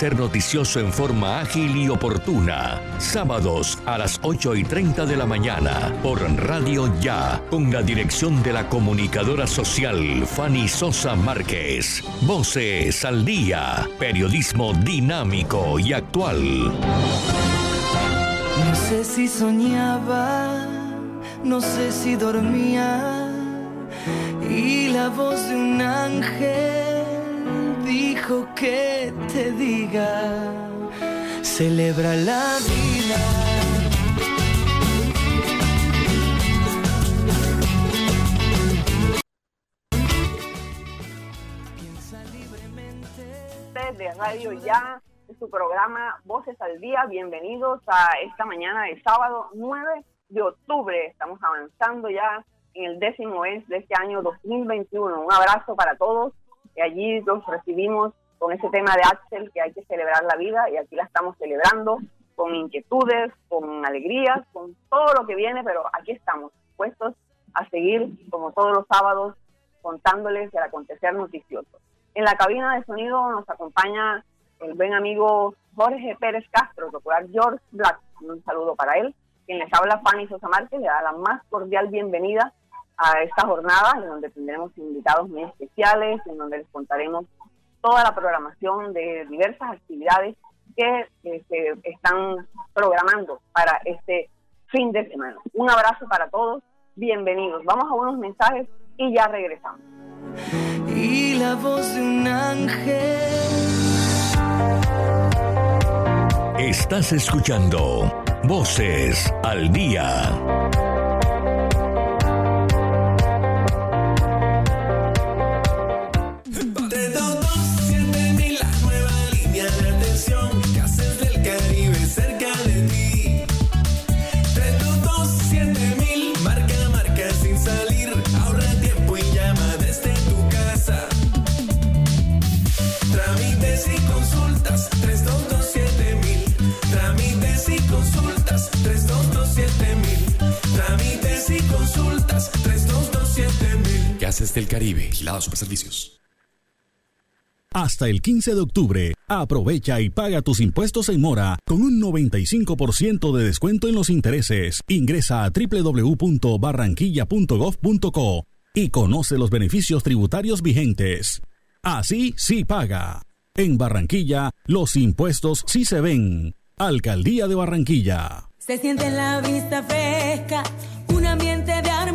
acontecer noticioso en forma ágil y oportuna. Sábados a las 8 y 30 de la mañana por Radio Ya, con la dirección de la comunicadora social Fanny Sosa Márquez. Voces al día, periodismo dinámico y actual. No sé si soñaba, no sé si dormía, y la voz de un ángel dijo que te diga, celebra la vida. de Radio Ya, su programa Voces al Día. Bienvenidos a esta mañana de sábado 9 de octubre. Estamos avanzando ya en el décimo mes de este año 2021. Un abrazo para todos. Y allí los recibimos con ese tema de Axel, que hay que celebrar la vida, y aquí la estamos celebrando con inquietudes, con alegrías, con todo lo que viene, pero aquí estamos, puestos a seguir, como todos los sábados, contándoles el acontecer noticioso. En la cabina de sonido nos acompaña el buen amigo Jorge Pérez Castro, popular George Black. Un saludo para él. Quien les habla, Fanny Sosa Márquez, le da la más cordial bienvenida a esta jornada, en donde tendremos invitados muy especiales, en donde les contaremos toda la programación de diversas actividades que eh, se están programando para este fin de semana. Un abrazo para todos, bienvenidos. Vamos a unos mensajes y ya regresamos. Y la voz de un ángel. Estás escuchando Voces al Día. Del Caribe. Vigilado Superservicios. Hasta el 15 de octubre, aprovecha y paga tus impuestos en mora con un 95% de descuento en los intereses. Ingresa a www.barranquilla.gov.co y conoce los beneficios tributarios vigentes. Así sí paga. En Barranquilla, los impuestos sí se ven. Alcaldía de Barranquilla. Se siente la vista fresca un ambiente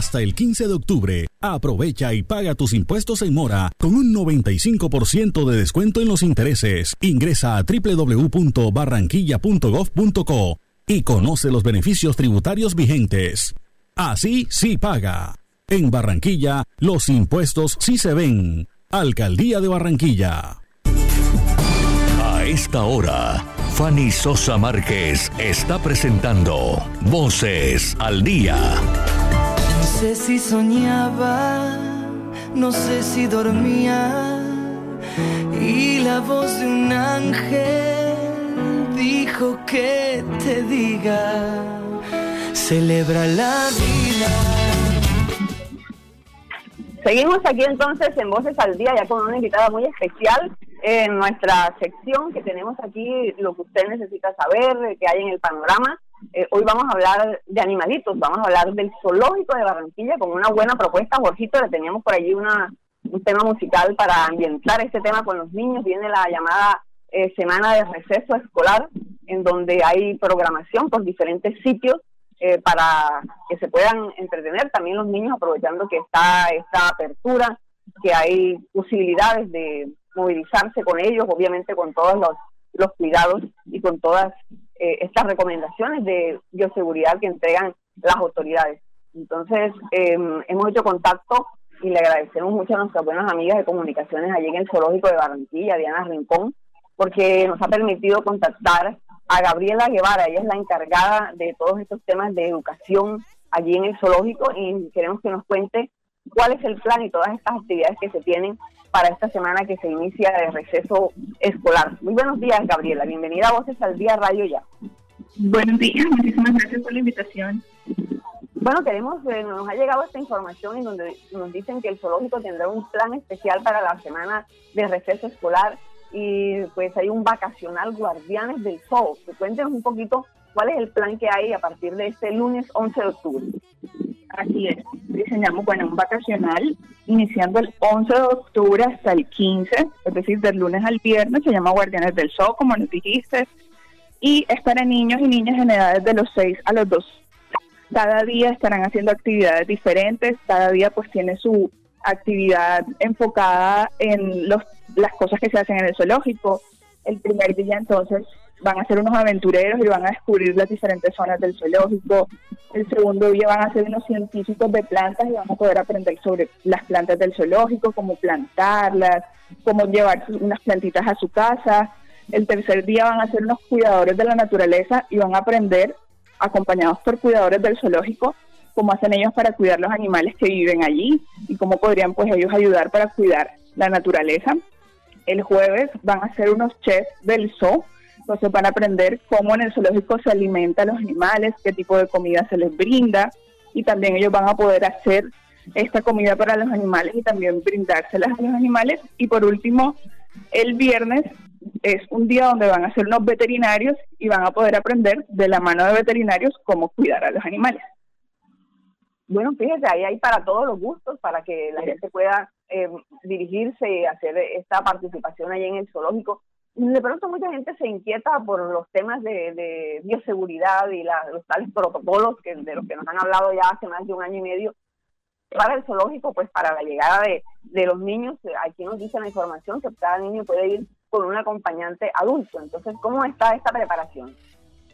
Hasta el 15 de octubre, aprovecha y paga tus impuestos en mora con un 95% de descuento en los intereses. Ingresa a www.barranquilla.gov.co y conoce los beneficios tributarios vigentes. Así sí paga. En Barranquilla, los impuestos sí se ven. Alcaldía de Barranquilla. A esta hora, Fanny Sosa Márquez está presentando Voces al Día. Sé si soñaba, no sé si dormía, y la voz de un ángel dijo que te diga, celebra la vida. Seguimos aquí entonces en Voces al Día, ya con una invitada muy especial en nuestra sección que tenemos aquí, lo que usted necesita saber, que hay en el panorama. Eh, hoy vamos a hablar de animalitos, vamos a hablar del zoológico de Barranquilla con una buena propuesta. Jorgito, le teníamos por allí una, un tema musical para ambientar este tema con los niños. Viene la llamada eh, semana de receso escolar, en donde hay programación por diferentes sitios eh, para que se puedan entretener también los niños, aprovechando que está esta apertura, que hay posibilidades de movilizarse con ellos, obviamente con todos los, los cuidados y con todas eh, estas recomendaciones de bioseguridad que entregan las autoridades. Entonces, em, hemos hecho contacto y le agradecemos mucho a nuestras buenas amigas de comunicaciones allí en el Zoológico de Barranquilla, Diana Rincón, porque nos ha permitido contactar a Gabriela Guevara, ella es la encargada de todos estos temas de educación allí en el zoológico y queremos que nos cuente cuál es el plan y todas estas actividades que se tienen para esta semana que se inicia de receso escolar. Muy buenos días, Gabriela. Bienvenida a Voces al Día Radio Ya. Buenos días, muchísimas gracias por la invitación. Bueno, queremos, eh, nos ha llegado esta información en donde nos dicen que el zoológico tendrá un plan especial para la semana de receso escolar y pues hay un vacacional Guardianes del Zoo. Cuéntenos un poquito cuál es el plan que hay a partir de este lunes 11 de octubre. Así es, diseñamos, bueno, un vacacional iniciando el 11 de octubre hasta el 15, es decir, del lunes al viernes, se llama Guardianes del Zoo, como nos dijiste, y es para niños y niñas en edades de los 6 a los 2 cada día estarán haciendo actividades diferentes, cada día pues tiene su actividad enfocada en los, las cosas que se hacen en el zoológico. El primer día entonces van a ser unos aventureros y van a descubrir las diferentes zonas del zoológico. El segundo día van a ser unos científicos de plantas y van a poder aprender sobre las plantas del zoológico, cómo plantarlas, cómo llevar unas plantitas a su casa. El tercer día van a ser unos cuidadores de la naturaleza y van a aprender acompañados por cuidadores del zoológico, cómo hacen ellos para cuidar los animales que viven allí y cómo podrían pues ellos ayudar para cuidar la naturaleza. El jueves van a ser unos chefs del zoo, entonces van a aprender cómo en el zoológico se alimentan los animales, qué tipo de comida se les brinda y también ellos van a poder hacer esta comida para los animales y también brindárselas a los animales. Y por último, el viernes es un día donde van a ser unos veterinarios y van a poder aprender de la mano de veterinarios cómo cuidar a los animales. Bueno, fíjese, ahí hay para todos los gustos, para que la gente pueda eh, dirigirse y hacer esta participación ahí en el zoológico. De pronto mucha gente se inquieta por los temas de, bioseguridad y los tales protocolos que, de los que nos han hablado ya hace más de un año y medio para el zoológico, pues para la llegada de, de los niños, aquí nos dice la información que cada niño puede ir con un acompañante adulto. Entonces, ¿cómo está esta preparación?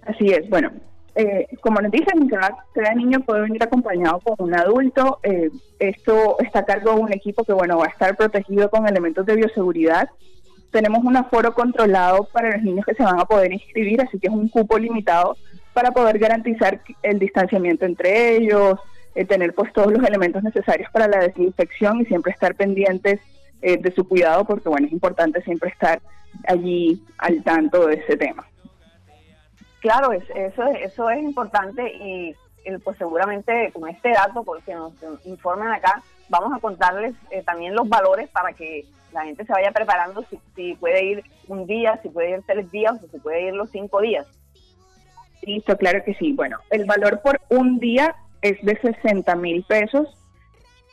Así es, bueno, eh, como nos dicen, cada, niño puede venir acompañado con un adulto. Eh, esto está a cargo de un equipo que, bueno, va a estar protegido con elementos de bioseguridad. Tenemos un aforo controlado para los niños que se van a poder inscribir, así que es un cupo limitado para poder garantizar el distanciamiento entre ellos, eh, tener pues todos los elementos necesarios para la desinfección y siempre estar pendientes eh, de su cuidado, porque bueno, es importante siempre estar allí al tanto de ese tema. Claro, eso, eso es importante y pues seguramente con este dato, porque nos informan acá, vamos a contarles eh, también los valores para que la gente se vaya preparando si, puede ir un día, si puede ir tres días o si puede ir los cinco días. Listo, claro que sí. Bueno, el valor por un día es de 60 mil pesos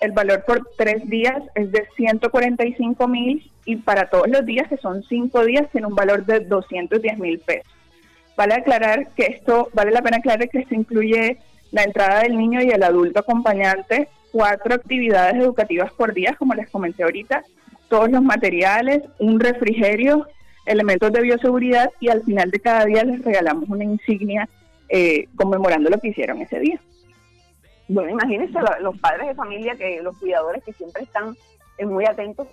el valor por tres días es de 145 mil y para todos los días, que son cinco días, tiene un valor de 210 mil pesos. Vale aclarar que esto, vale la pena aclarar que esto incluye la entrada del niño y el adulto acompañante, cuatro actividades educativas por día, como les comenté ahorita, todos los materiales, un refrigerio, elementos de bioseguridad y al final de cada día les regalamos una insignia eh, conmemorando lo que hicieron ese día. Bueno, imagínense los padres de familia, que los cuidadores que siempre están eh, muy atentos,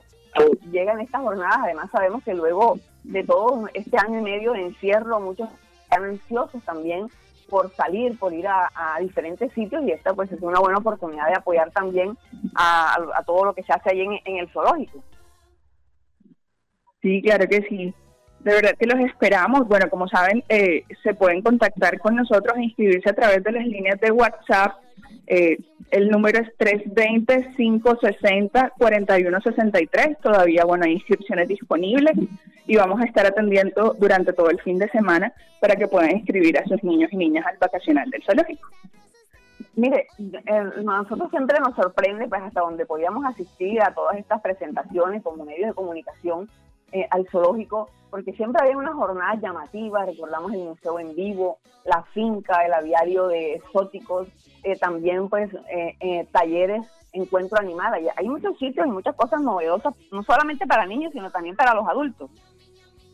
llegan estas jornadas. Además, sabemos que luego de todo este año y medio de encierro, muchos están ansiosos también por salir, por ir a, diferentes sitios y esta pues es una buena oportunidad de apoyar también a, todo lo que se hace ahí en, el zoológico. Sí, claro que sí. De verdad que los esperamos. Bueno, como saben, eh, se pueden contactar con nosotros e inscribirse a través de las líneas de WhatsApp eh, el número es 320-560-4163. Todavía, bueno, hay inscripciones disponibles y vamos a estar atendiendo durante todo el fin de semana para que puedan inscribir a sus niños y niñas al vacacional del zoológico. Mire, eh, nosotros siempre nos sorprende, pues hasta donde podíamos asistir a todas estas presentaciones como medios de comunicación, eh, al zoológico, porque siempre había unas jornadas llamativas, recordamos el museo en vivo, la finca, el aviario de exóticos, eh, también pues eh, talleres, encuentro animal, hay muchos sitios y muchas cosas novedosas, no solamente para niños, sino también para los adultos.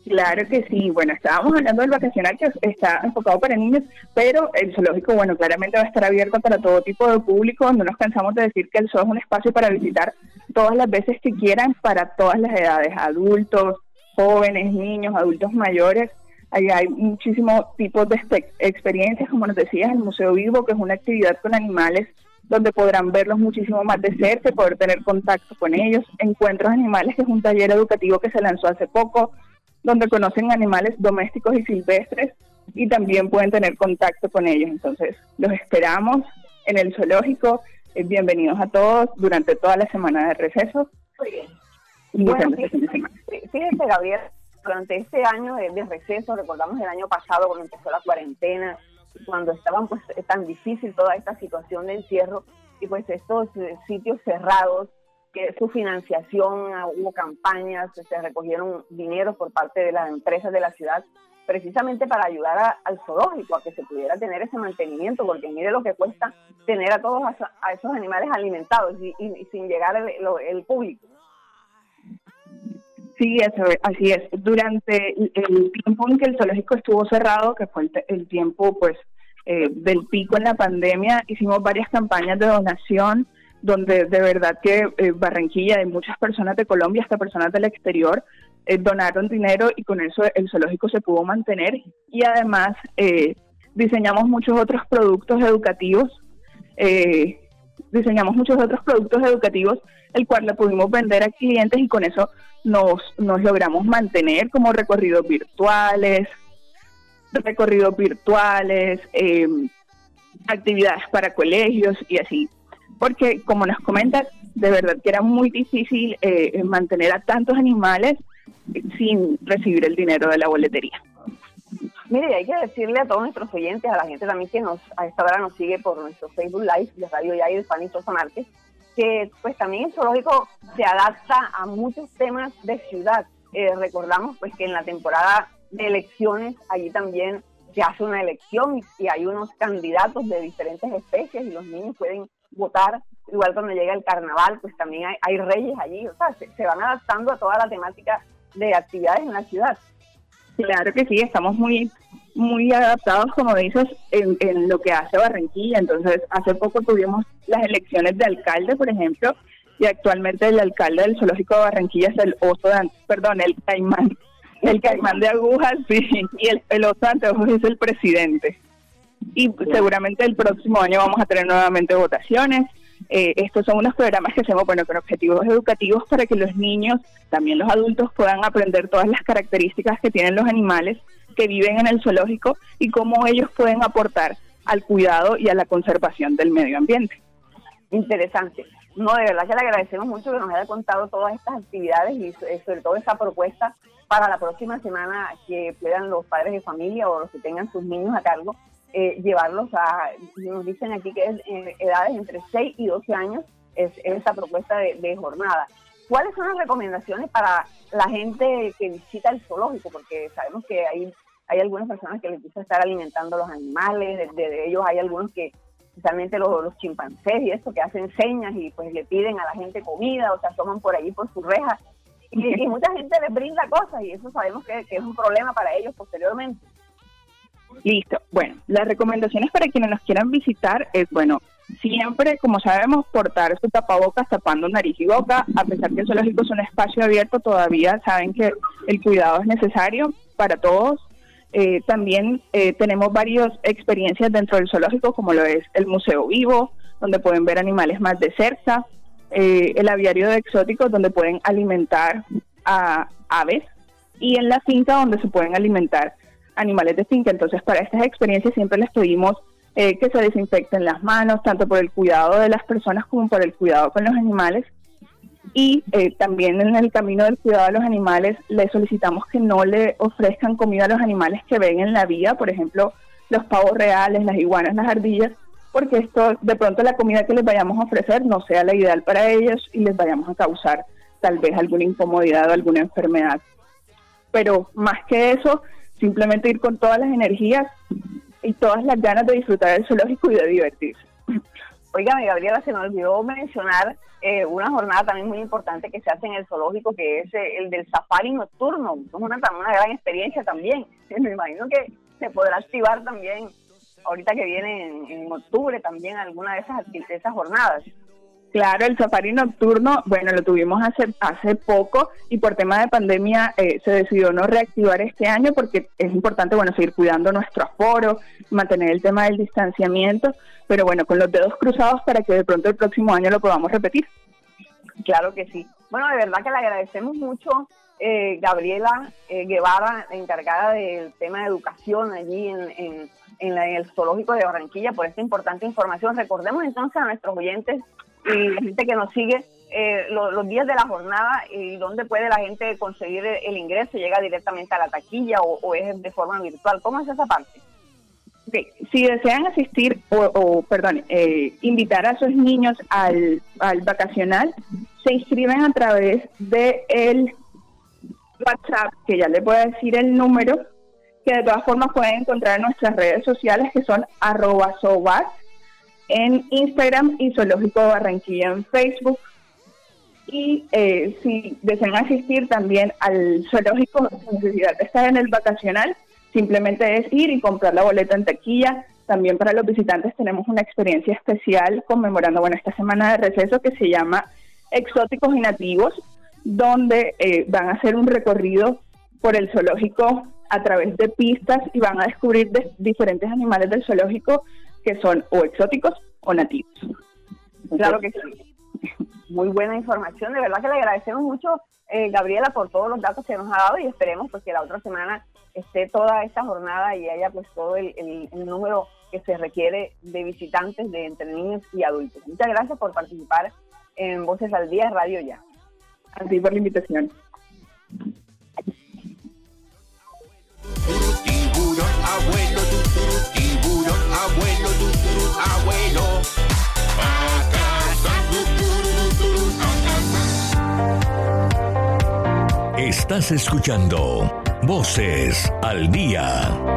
Claro que sí. Bueno, estábamos hablando del vacacional que está enfocado para niños, pero el zoológico, bueno, claramente va a estar abierto para todo tipo de público. No nos cansamos de decir que el zoo es un espacio para visitar todas las veces que quieran para todas las edades, adultos, jóvenes, niños, adultos mayores. Ahí hay muchísimos tipos de experiencias, como nos decías, el Museo Vivo, que es una actividad con animales donde podrán verlos muchísimo más de cerca, poder tener contacto con ellos. Encuentros Animales, que es un taller educativo que se lanzó hace poco, donde conocen animales domésticos y silvestres y también pueden tener contacto con ellos. Entonces, los esperamos en el zoológico. Eh, bienvenidos a todos durante toda la semana de receso. Bueno, fíjense, Gabriel, durante este año de, receso, recordamos el año pasado cuando empezó la cuarentena, cuando estaban pues tan difícil toda esta situación de encierro y pues estos eh, sitios cerrados su financiación, ah, hubo campañas, se recogieron dinero por parte de las empresas de la ciudad precisamente para ayudar al zoológico a que se pudiera tener ese mantenimiento, porque mire lo que cuesta tener a todos a, esos animales alimentados y, sin llegar el, público. Sí, eso, así es. Durante el tiempo en que el zoológico estuvo cerrado, que fue el, tiempo pues eh, del pico en la pandemia, hicimos varias campañas de donación donde de verdad que eh, Barranquilla, y muchas personas de Colombia, hasta personas del exterior, eh, donaron dinero y con eso el zoológico se pudo mantener. Y además eh, diseñamos muchos otros productos educativos, diseñamos muchos otros productos educativos, el cual le pudimos vender a clientes y con eso nos, nos logramos mantener como recorridos virtuales, recorridos virtuales, actividades para colegios y así porque como nos comentas, de verdad que era muy difícil eh, mantener a tantos animales sin recibir el dinero de la boletería. Mire, hay que decirle a todos nuestros oyentes, a la gente también que nos a esta hora nos sigue por nuestro Facebook Live de Radio Ya y de Fanny Sosa que pues también el zoológico se adapta a muchos temas de ciudad. Eh, recordamos pues que en la temporada de elecciones allí también se hace una elección y hay unos candidatos de diferentes especies y los niños pueden votar. Igual cuando llega el carnaval, pues también hay, reyes allí, o sea, se, van adaptando a toda la temática de actividades en la ciudad. Claro que sí, estamos muy muy adaptados, como dices, en, en, lo que hace Barranquilla. Entonces, hace poco tuvimos las elecciones de alcalde, por ejemplo, y actualmente el alcalde del zoológico de Barranquilla es el oso de, perdón, el caimán, el caimán de agujas, sí, y el, el oso de anteojos es el presidente y seguramente el próximo año vamos a tener nuevamente votaciones. Eh, estos son unos programas que hacemos bueno, con objetivos educativos para que los niños, también los adultos, puedan aprender todas las características que tienen los animales que viven en el zoológico y cómo ellos pueden aportar al cuidado y a la conservación del medio ambiente. Interesante. No, de verdad que le agradecemos mucho que nos haya contado todas estas actividades y eh, sobre todo esa propuesta para la próxima semana que puedan los padres de familia o los que tengan sus niños a cargo eh, llevarlos a, nos dicen aquí que es eh, edades entre 6 y 12 años, es, esa propuesta de, jornada. ¿Cuáles son las recomendaciones para la gente que visita el zoológico? Porque sabemos que hay, hay algunas personas que les gusta estar alimentando los animales, de, ellos hay algunos que, especialmente los, los, chimpancés y esto, que hacen señas y pues le piden a la gente comida o se asoman por ahí por su reja. Y, mucha gente les brinda cosas y eso sabemos que es un problema para ellos posteriormente. Listo. Bueno, las recomendaciones para quienes nos quieran visitar es, bueno, siempre, como sabemos, portar su tapabocas tapando nariz y boca. A pesar que el zoológico es un espacio abierto, todavía saben que el cuidado es necesario para todos. Eh, también eh, tenemos varias experiencias dentro del zoológico, como lo es el Museo Vivo, donde pueden ver animales más de cerca, eh, el aviario de exóticos, donde pueden alimentar a aves, y en la finca, donde se pueden alimentar animales de finca. Entonces, para estas experiencias siempre les pedimos eh, que se desinfecten las manos, tanto por el cuidado de las personas como por el cuidado con los animales. Y eh, también en el camino del cuidado de los animales, les solicitamos que no le ofrezcan comida a los animales que ven en la vía, por ejemplo, los pavos reales, las iguanas, las ardillas, porque esto, de pronto la comida que les vayamos a ofrecer no sea la ideal para ellos y les vayamos a causar tal vez alguna incomodidad o alguna enfermedad pero más que eso, simplemente ir con todas las energías y todas las ganas de disfrutar del zoológico y de divertirse. Oiga, Gabriela, se nos olvidó mencionar eh, una jornada también muy importante que se hace en el zoológico, que es eh, el del safari nocturno. Es una, una gran experiencia también. Me imagino que se podrá activar también ahorita que viene en, octubre también alguna de esas, de esas jornadas. Claro, el safari nocturno, bueno, lo tuvimos hace, hace poco y por tema de pandemia eh, se decidió no reactivar este año porque es importante, bueno, seguir cuidando nuestro aforo, mantener el tema del distanciamiento, pero bueno, con los dedos cruzados para que de pronto el próximo año lo podamos repetir. Claro que sí. Bueno, de verdad que le agradecemos mucho, eh, Gabriela eh, Guevara, encargada del tema de educación allí en, en, en el zoológico de Barranquilla, por esta importante información. Recordemos entonces a nuestros oyentes y gente que nos sigue eh, los días de la jornada y dónde puede la gente conseguir el ingreso, llega directamente a la taquilla o, es de forma virtual. ¿Cómo es esa parte? Si desean asistir o, perdón, eh, invitar a sus niños al, al vacacional, se inscriben a través de el WhatsApp, que ya les voy a decir el número, que de todas formas pueden encontrar en nuestras redes sociales, que son arroba en Instagram y Zoológico Barranquilla en Facebook. Y eh, si desean asistir también al zoológico sin necesidad de estar en el vacacional, simplemente es ir y comprar la boleta en taquilla. También para los visitantes tenemos una experiencia especial conmemorando bueno esta semana de receso que se llama Exóticos y Nativos, donde eh, van a hacer un recorrido por el zoológico a través de pistas y van a descubrir diferentes animales del zoológico que son o exóticos o nativos. Claro que sí. Muy buena información. De verdad que le agradecemos mucho, eh, Gabriela, por todos los datos que nos ha dado y esperemos pues que la otra semana esté toda esta jornada y haya pues todo el, número que se requiere de visitantes de entre niños y adultos. Muchas gracias por participar en Voces al Día Radio Ya. A ti por la invitación. Estás escuchando Voces al Día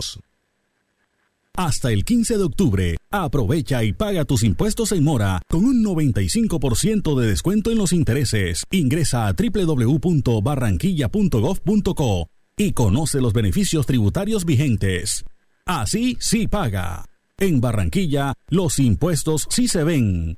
Hasta el 15 de octubre, aprovecha y paga tus impuestos en mora con un 95% de descuento en los intereses. Ingresa a www.barranquilla.gov.co y conoce los beneficios tributarios vigentes. Así sí paga. En Barranquilla, los impuestos sí se ven.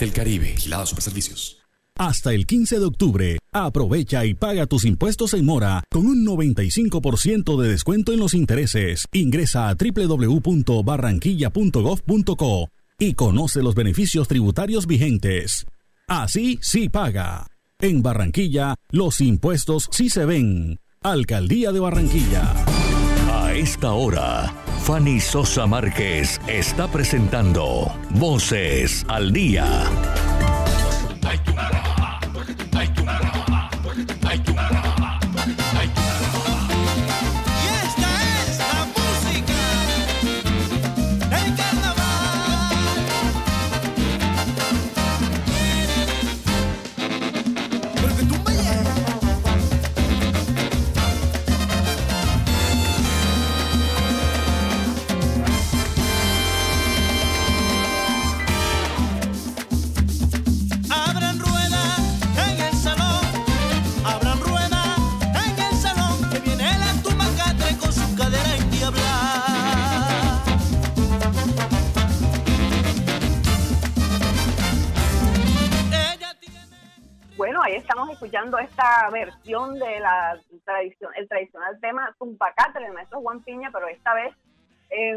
Del Caribe, Super Servicios. Hasta el 15 de octubre, aprovecha y paga tus impuestos en mora con un 95% de descuento en los intereses. Ingresa a www.barranquilla.gov.co y conoce los beneficios tributarios vigentes. Así sí paga. En Barranquilla, los impuestos sí se ven. Alcaldía de Barranquilla. A esta hora Fanny Sosa Márquez está presentando Voces al Día. Esta versión de la tradición, el tradicional tema Tumpacate del maestro Juan Piña, pero esta vez eh,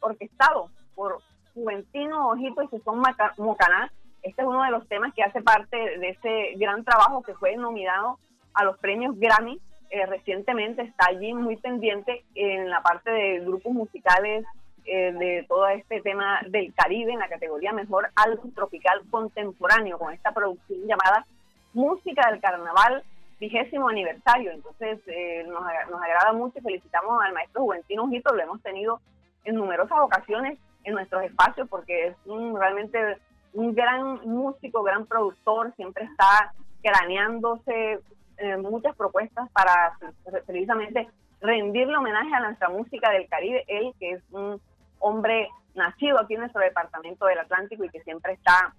orquestado por Juventino Ojito y Susón Mocaná. Este es uno de los temas que hace parte de ese gran trabajo que fue nominado a los premios Grammy. Eh, recientemente está allí muy pendiente en la parte de grupos musicales eh, de todo este tema del Caribe en la categoría Mejor Álbum Tropical Contemporáneo con esta producción llamada Música del Carnaval vigésimo aniversario. Entonces eh, nos, nos, agrada mucho y felicitamos al maestro Juventino Ojito, lo hemos tenido en numerosas ocasiones en nuestros espacios porque es un, realmente un gran músico, gran productor, siempre está craneándose eh, muchas propuestas para precisamente rendirle homenaje a nuestra música del Caribe, él que es un hombre nacido aquí en nuestro departamento del Atlántico y que siempre está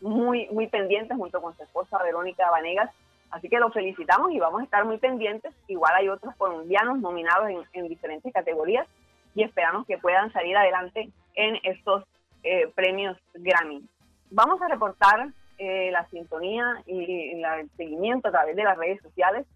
muy, muy pendiente junto con su esposa Verónica Vanegas. Así que lo felicitamos y vamos a estar muy pendientes. Igual hay otros colombianos nominados en, en diferentes categorías y esperamos que puedan salir adelante en estos eh, premios Grammy. Vamos a reportar eh, la sintonía y el seguimiento a través de las redes sociales.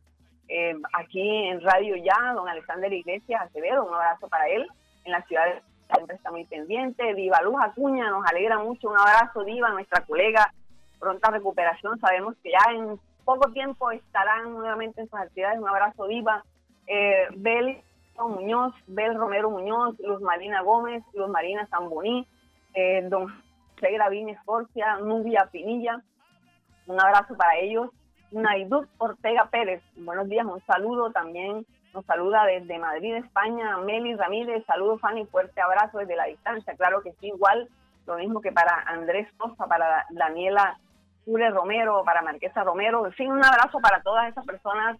Eh, aquí en Radio Ya, don Alexander Iglesias Acevedo, un abrazo para él. En la ciudad de siempre está muy pendiente. Diva Luz Acuña, nos alegra mucho. Un abrazo, Diva, nuestra colega. Pronta recuperación. Sabemos que ya en poco tiempo estarán nuevamente en sus actividades. Un abrazo, Diva. Eh, Bel Muñoz, Bel Romero Muñoz, Luz Marina Gómez, Luz Marina Zamboní, eh, don José Gravín Escorcia, Nubia Pinilla. Un abrazo para ellos. Naidut Ortega Pérez, buenos días, un saludo también. Nos saluda desde Madrid, España, Meli Ramírez. Saludos, Fanny, fuerte abrazo desde la distancia. Claro que sí, igual, lo mismo que para Andrés Sosa, para Daniela Jure Romero, para Marquesa Romero. En fin, un abrazo para todas esas personas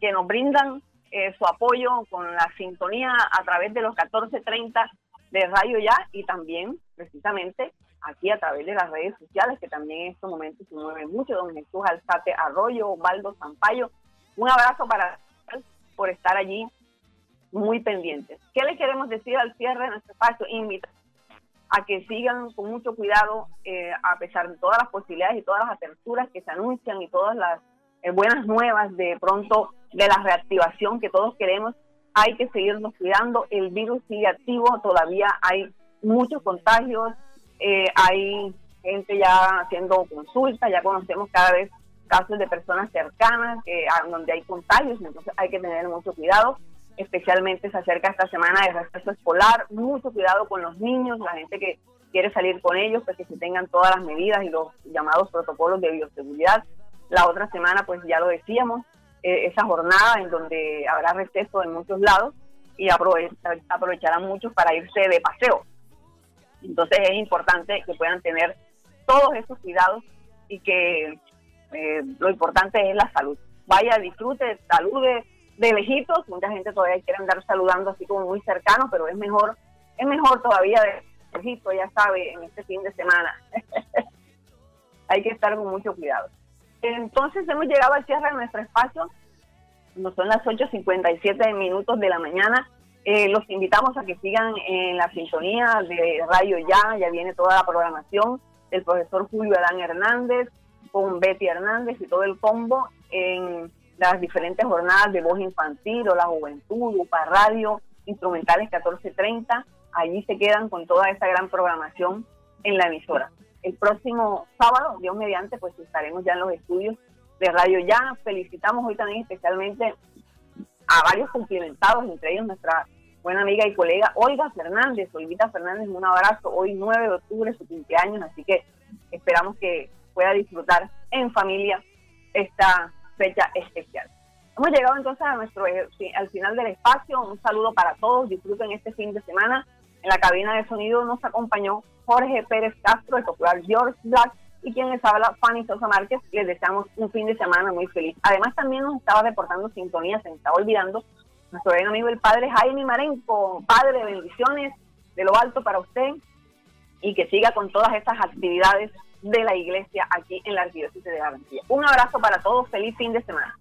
que nos brindan eh, su apoyo con la sintonía a través de los 1430 de Radio Ya y también precisamente aquí a través de las redes sociales que también en estos momentos se mueven mucho, don Jesús Alzate Arroyo, Osvaldo Zampayo. Un abrazo para por estar allí muy pendientes. ¿Qué le queremos decir al cierre de nuestro espacio? Invitar a que sigan con mucho cuidado, eh, a pesar de todas las posibilidades y todas las aperturas que se anuncian y todas las eh, buenas nuevas de pronto de la reactivación que todos queremos, hay que seguirnos cuidando, el virus sigue activo, todavía hay muchos contagios, eh, hay gente ya haciendo consultas, ya conocemos cada vez casos de personas cercanas que, donde hay contagios, entonces hay que tener mucho cuidado, especialmente se acerca esta semana de receso escolar, mucho cuidado con los niños, la gente que quiere salir con ellos, pues que se tengan todas las medidas y los llamados protocolos de bioseguridad. La otra semana, pues ya lo decíamos, eh, esa jornada en donde habrá receso en muchos lados y aprovecharán muchos para irse de paseo. Entonces es importante que puedan tener todos esos cuidados y que eh, lo importante es la salud. Vaya, disfrute, salude de lejitos. Mucha gente todavía quiere andar saludando así como muy cercano, pero es mejor, es mejor todavía de lejito, ya sabe, en este fin de semana. Hay que estar con mucho cuidado. Entonces hemos llegado al cierre de nuestro espacio. No son las 8.57 minutos de la mañana. Eh, los invitamos a que sigan en la sintonía de Radio Ya. Ya viene toda la programación del profesor Julio Adán Hernández con Betty Hernández y todo el combo en las diferentes jornadas de voz infantil o la juventud, UPA Radio, instrumentales 1430. Allí se quedan con toda esa gran programación en la emisora el próximo sábado, Dios mediante, pues estaremos ya en los estudios de Radio Ya. Felicitamos hoy también especialmente a varios cumplimentados, entre ellos nuestra buena amiga y colega Olga Fernández. Olvita Fernández, un abrazo. Hoy 9 de octubre, su cumpleaños, así que esperamos que pueda disfrutar en familia esta fecha especial. Hemos llegado entonces a nuestro al final del espacio. Un saludo para todos. Disfruten este fin de semana. En la cabina de sonido nos acompañó Jorge Pérez Castro, el popular George Black, y quien les habla, Fanny Sosa Márquez. Les deseamos un fin de semana muy feliz. Además, también nos estaba reportando sintonía, se me estaba olvidando, nuestro buen amigo el padre Jaime Marenco. Padre, bendiciones de lo alto para usted y que siga con todas estas actividades de la iglesia aquí en la Arquidiócesis de Barranquilla. Un abrazo para todos, feliz fin de semana.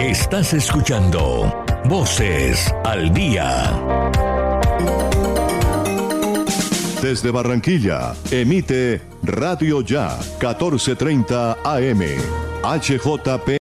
Estás escuchando Voces al Día. Desde Barranquilla, emite Radio Ya, 1430 AM, HJP.